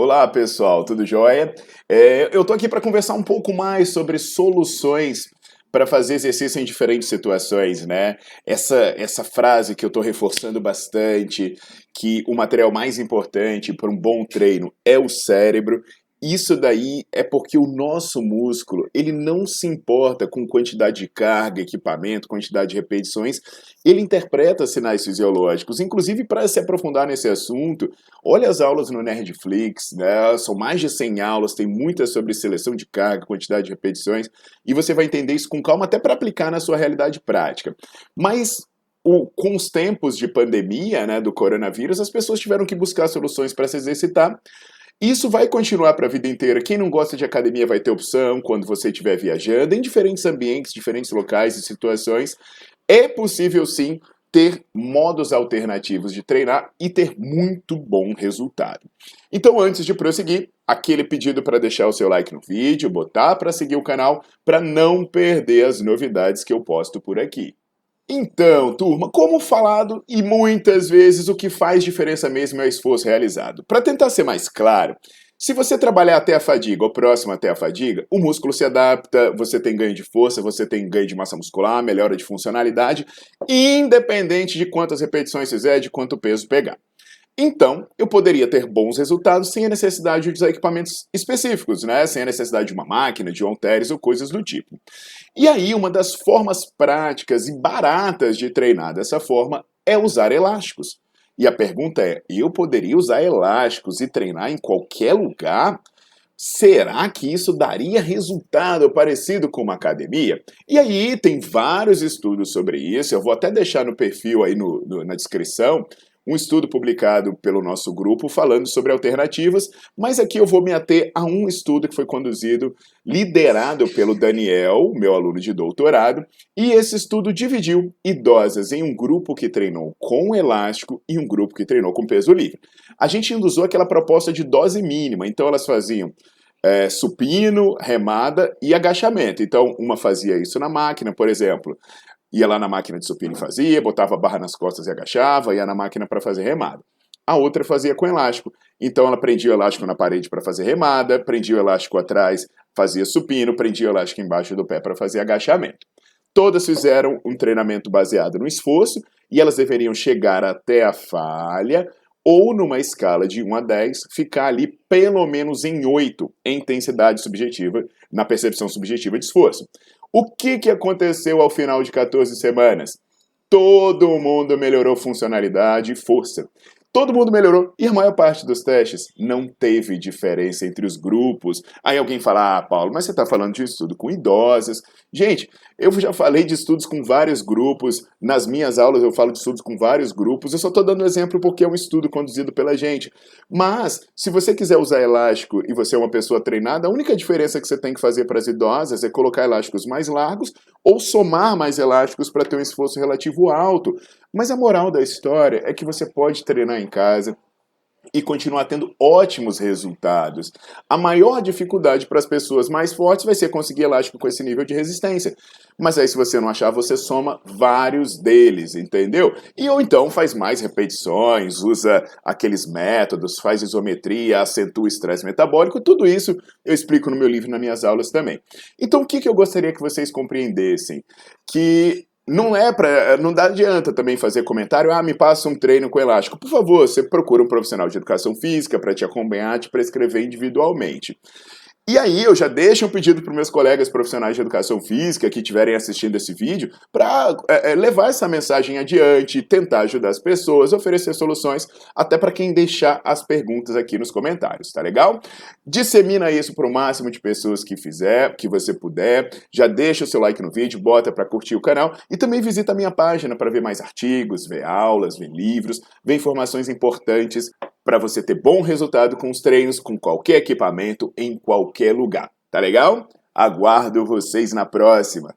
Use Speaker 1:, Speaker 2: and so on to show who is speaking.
Speaker 1: Olá pessoal, tudo jóia? É, eu tô aqui para conversar um pouco mais sobre soluções para fazer exercício em diferentes situações, né? Essa, essa frase que eu estou reforçando bastante, que o material mais importante para um bom treino é o cérebro, isso daí é porque o nosso músculo, ele não se importa com quantidade de carga, equipamento, quantidade de repetições, ele interpreta sinais fisiológicos. Inclusive, para se aprofundar nesse assunto, olha as aulas no Nerdflix, né? são mais de 100 aulas, tem muitas sobre seleção de carga, quantidade de repetições, e você vai entender isso com calma até para aplicar na sua realidade prática. Mas o, com os tempos de pandemia, né, do coronavírus, as pessoas tiveram que buscar soluções para se exercitar, isso vai continuar para a vida inteira. Quem não gosta de academia vai ter opção quando você estiver viajando em diferentes ambientes, diferentes locais e situações. É possível sim ter modos alternativos de treinar e ter muito bom resultado. Então, antes de prosseguir, aquele pedido para deixar o seu like no vídeo, botar para seguir o canal, para não perder as novidades que eu posto por aqui. Então, turma, como falado e muitas vezes o que faz diferença mesmo é o esforço realizado. Para tentar ser mais claro, se você trabalhar até a fadiga ou próximo até a fadiga, o músculo se adapta, você tem ganho de força, você tem ganho de massa muscular, melhora de funcionalidade, independente de quantas repetições fizer, de quanto peso pegar. Então, eu poderia ter bons resultados sem a necessidade de usar equipamentos específicos, né? Sem a necessidade de uma máquina, de halteres ou coisas do tipo. E aí, uma das formas práticas e baratas de treinar dessa forma é usar elásticos. E a pergunta é: eu poderia usar elásticos e treinar em qualquer lugar? Será que isso daria resultado parecido com uma academia? E aí tem vários estudos sobre isso, eu vou até deixar no perfil aí no, no, na descrição, um estudo publicado pelo nosso grupo falando sobre alternativas, mas aqui eu vou me ater a um estudo que foi conduzido, liderado pelo Daniel, meu aluno de doutorado, e esse estudo dividiu idosas em um grupo que treinou com elástico e um grupo que treinou com peso livre. A gente usou aquela proposta de dose mínima, então elas faziam é, supino, remada e agachamento. Então, uma fazia isso na máquina, por exemplo, Ia lá na máquina de supino e fazia, botava a barra nas costas e agachava, ia na máquina para fazer remada. A outra fazia com elástico. Então ela prendia o elástico na parede para fazer remada, prendia o elástico atrás, fazia supino, prendia o elástico embaixo do pé para fazer agachamento. Todas fizeram um treinamento baseado no esforço e elas deveriam chegar até a falha ou numa escala de 1 a 10, ficar ali pelo menos em 8 em intensidade subjetiva, na percepção subjetiva de esforço. O que, que aconteceu ao final de 14 semanas? Todo mundo melhorou funcionalidade e força. Todo mundo melhorou e a maior parte dos testes não teve diferença entre os grupos. Aí alguém fala, ah, Paulo, mas você está falando de estudo com idosas. Gente, eu já falei de estudos com vários grupos. Nas minhas aulas eu falo de estudos com vários grupos. Eu só estou dando exemplo porque é um estudo conduzido pela gente. Mas, se você quiser usar elástico e você é uma pessoa treinada, a única diferença que você tem que fazer para as idosas é colocar elásticos mais largos ou somar mais elásticos para ter um esforço relativo alto. Mas a moral da história é que você pode treinar em casa, e continuar tendo ótimos resultados. A maior dificuldade para as pessoas mais fortes vai ser conseguir elástico com esse nível de resistência. Mas aí, se você não achar, você soma vários deles, entendeu? E ou então faz mais repetições, usa aqueles métodos, faz isometria, acentua o estresse metabólico, tudo isso eu explico no meu livro nas minhas aulas também. Então, o que, que eu gostaria que vocês compreendessem? Que não é para, não dá adianta também fazer comentário, ah, me passa um treino com elástico. Por favor, você procura um profissional de educação física para te acompanhar, te prescrever individualmente. E aí eu já deixo um pedido para meus colegas profissionais de educação física que estiverem assistindo esse vídeo para é, é, levar essa mensagem adiante, tentar ajudar as pessoas, oferecer soluções, até para quem deixar as perguntas aqui nos comentários, tá legal? Dissemina isso para o máximo de pessoas que fizer, que você puder. Já deixa o seu like no vídeo, bota para curtir o canal e também visita a minha página para ver mais artigos, ver aulas, ver livros, ver informações importantes para você ter bom resultado com os treinos, com qualquer equipamento, em qualquer lugar. Tá legal? Aguardo vocês na próxima.